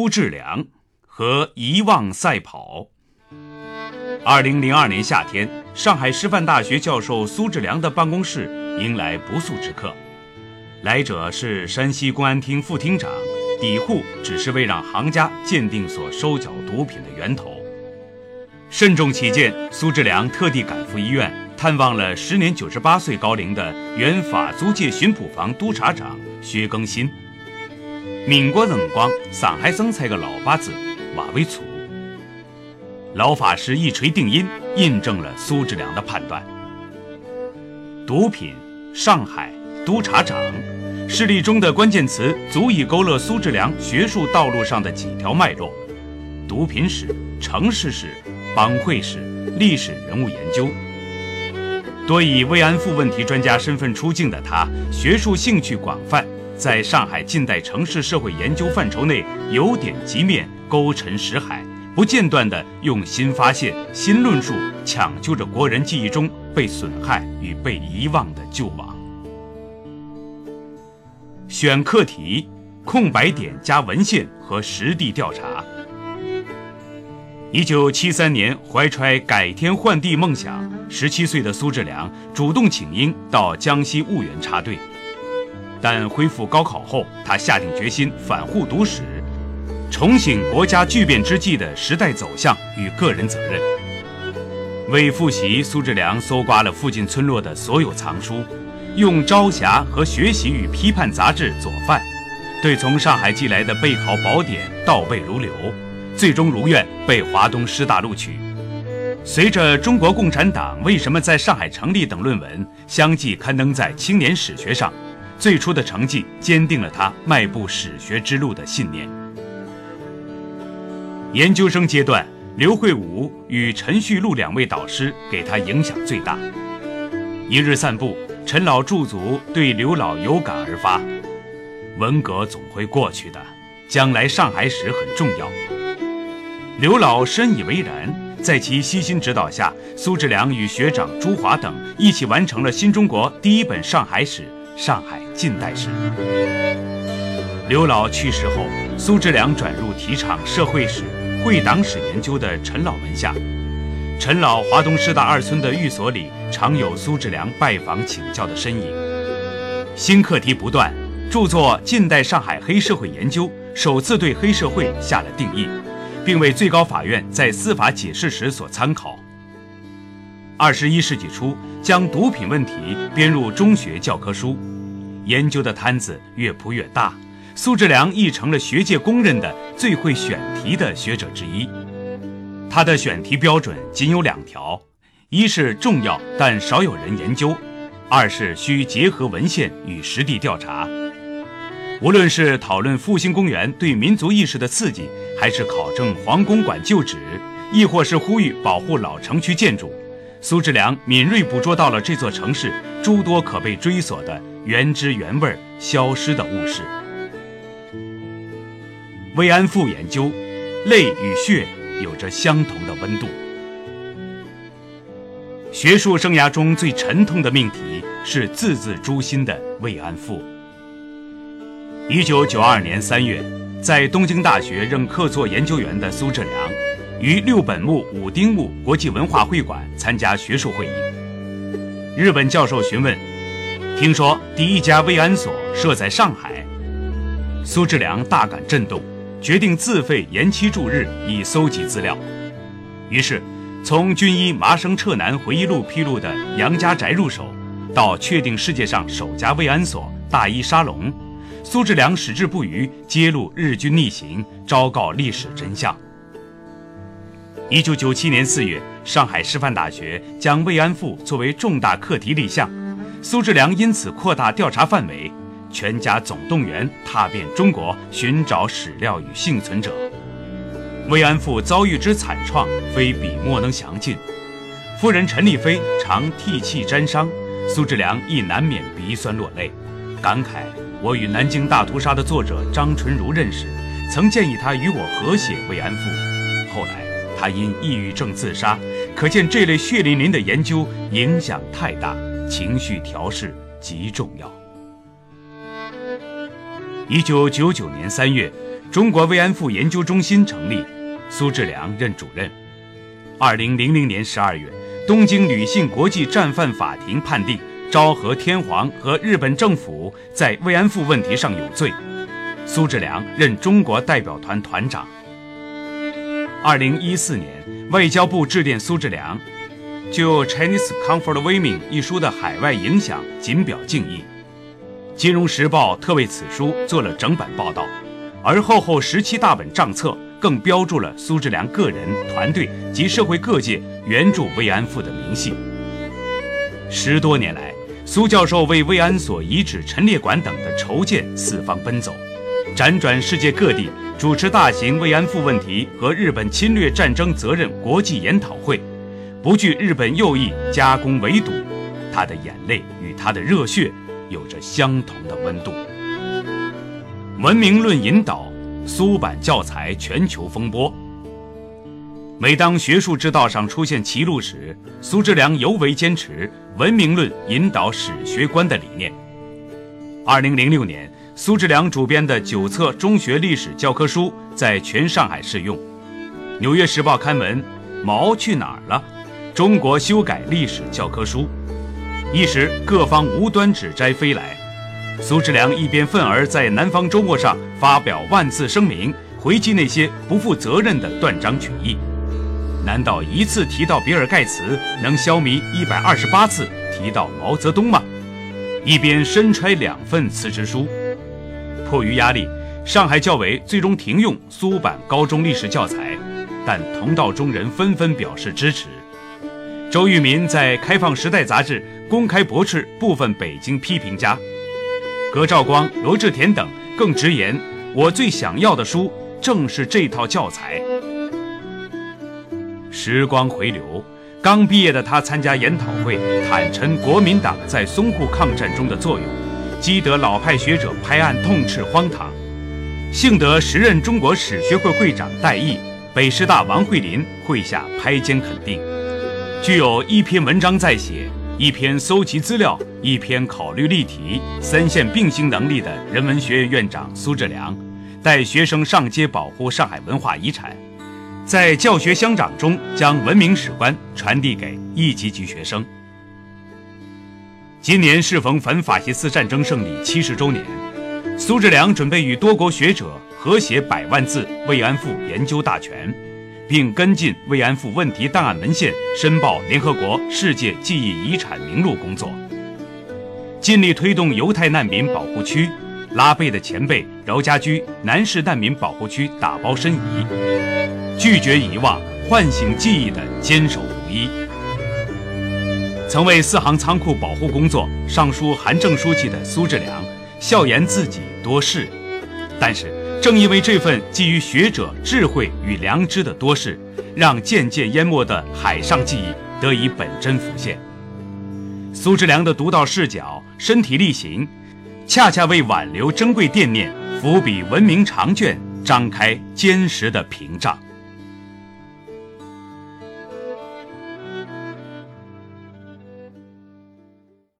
苏志良和遗忘赛跑。二零零二年夏天，上海师范大学教授苏志良的办公室迎来不速之客，来者是山西公安厅副厅长，抵沪只是为让行家鉴定所收缴毒品的源头。慎重起见，苏志良特地赶赴医院探望了时年九十八岁高龄的原法租界巡捕房督察长薛更新。民国辰光，上海生产个老八子勿会错。老法师一锤定音，印证了苏志良的判断。毒品、上海、督察长，事例中的关键词足以勾勒苏志良学术道路上的几条脉络：毒品史、城市史、帮会史、历史人物研究。多以慰安妇问题专家身份出镜的他，学术兴趣广泛。在上海近代城市社会研究范畴内，由点及面，勾陈识海，不间断地用新发现、新论述抢救着国人记忆中被损害与被遗忘的旧网。选课题：空白点加文献和实地调查。一九七三年，怀揣改天换地梦想，十七岁的苏志良主动请缨到江西婺源插队。但恢复高考后，他下定决心反护读史，重醒国家巨变之际的时代走向与个人责任。为复习，苏志良搜刮了附近村落的所有藏书，用《朝霞》和《学习与批判》杂志做饭，对从上海寄来的备考宝典倒背如流，最终如愿被华东师大录取。随着《中国共产党为什么在上海成立》等论文相继刊登在《青年史学》上。最初的成绩坚定了他迈步史学之路的信念。研究生阶段，刘慧武与陈旭路两位导师给他影响最大。一日散步，陈老驻足对刘老有感而发：“文革总会过去的，将来上海史很重要。”刘老深以为然，在其悉心指导下，苏志良与学长朱华等一起完成了新中国第一本上海史。上海近代史。刘老去世后，苏志良转入提倡社会史、会党史研究的陈老门下。陈老华东师大二村的寓所里，常有苏志良拜访请教的身影。新课题不断，著作《近代上海黑社会研究》首次对黑社会下了定义，并为最高法院在司法解释时所参考。二十一世纪初，将毒品问题编入中学教科书，研究的摊子越铺越大，苏志良亦成了学界公认的最会选题的学者之一。他的选题标准仅有两条：一是重要但少有人研究；二是需结合文献与实地调查。无论是讨论复兴公园对民族意识的刺激，还是考证黄公馆旧址，亦或是呼吁保护老城区建筑。苏志良敏锐捕捉到了这座城市诸多可被追索的原汁原味消失的物事。慰安妇研究，泪与血有着相同的温度。学术生涯中最沉痛的命题是字字诛心的慰安妇。一九九二年三月，在东京大学任客座研究员的苏志良。于六本木五丁目国际文化会馆参加学术会议。日本教授询问：“听说第一家慰安所设在上海？”苏志良大感震动，决定自费延期驻日以搜集资料。于是，从军医麻生彻男回忆录披露的杨家宅入手，到确定世界上首家慰安所大一沙龙，苏志良矢志不渝，揭露日军逆行，昭告历史真相。一九九七年四月，上海师范大学将慰安妇作为重大课题立项，苏志良因此扩大调查范围，全家总动员，踏遍中国寻找史料与幸存者。慰安妇遭遇之惨创，非笔墨能详尽。夫人陈丽飞常涕泣沾伤，苏志良亦难免鼻酸落泪，感慨：“我与南京大屠杀的作者张纯如认识，曾建议他与我合写慰安妇，后来。”他因抑郁症自杀，可见这类血淋淋的研究影响太大，情绪调试极重要。一九九九年三月，中国慰安妇研究中心成立，苏志良任主任。二零零零年十二月，东京女性国际战犯法庭判定昭和天皇和日本政府在慰安妇问题上有罪，苏志良任中国代表团团长。二零一四年，外交部致电苏志良，就《Chinese Comfort Women》一书的海外影响仅表敬意。《金融时报》特为此书做了整版报道，而厚厚十七大本账册更标注了苏志良个人、团队及社会各界援助慰安妇的明细。十多年来，苏教授为慰安所遗址陈列馆等的筹建四方奔走，辗转世界各地。主持大型慰安妇问题和日本侵略战争责任国际研讨会，不惧日本右翼加工围堵，他的眼泪与他的热血有着相同的温度。文明论引导苏版教材全球风波。每当学术之道上出现歧路时，苏志良尤为坚持文明论引导史学观的理念。二零零六年。苏志良主编的九册中学历史教科书在全上海试用，《纽约时报》刊文《毛去哪儿了？中国修改历史教科书》，一时各方无端指摘飞来。苏志良一边愤而在《南方周末》上发表万字声明，回击那些不负责任的断章取义。难道一次提到比尔盖茨能消弭一百二十八次提到毛泽东吗？一边身揣两份辞职书。迫于压力，上海教委最终停用苏版高中历史教材，但同道中人纷纷表示支持。周玉民在《开放时代》杂志公开驳斥部分北京批评家，葛兆光、罗志田等更直言：“我最想要的书正是这套教材。”时光回流，刚毕业的他参加研讨会，坦陈国民党在淞沪抗战中的作用。激得老派学者拍案痛斥荒唐，幸得时任中国史学会会长戴毅、北师大王慧林会下拍肩肯定。具有一篇文章在写、一篇搜集资料、一篇考虑例题三线并行能力的人文学院院长苏志良，带学生上街保护上海文化遗产，在教学乡长中将文明史观传递给一级级学生。今年适逢反法西斯战争胜利七十周年，苏志良准备与多国学者合写百万字慰安妇研究大全，并跟进慰安妇问题档案文献申报联合国世界记忆遗产名录工作，尽力推动犹太难民保护区、拉贝的前辈饶家驹南市难民保护区打包申遗，拒绝遗忘、唤醒记忆的坚守如一。曾为四行仓库保护工作上书韩正书记的苏志良，笑言自己多事，但是正因为这份基于学者智慧与良知的多事，让渐渐淹没的海上记忆得以本真浮现。苏志良的独到视角、身体力行，恰恰为挽留珍贵惦念、伏笔文明长卷张开坚实的屏障。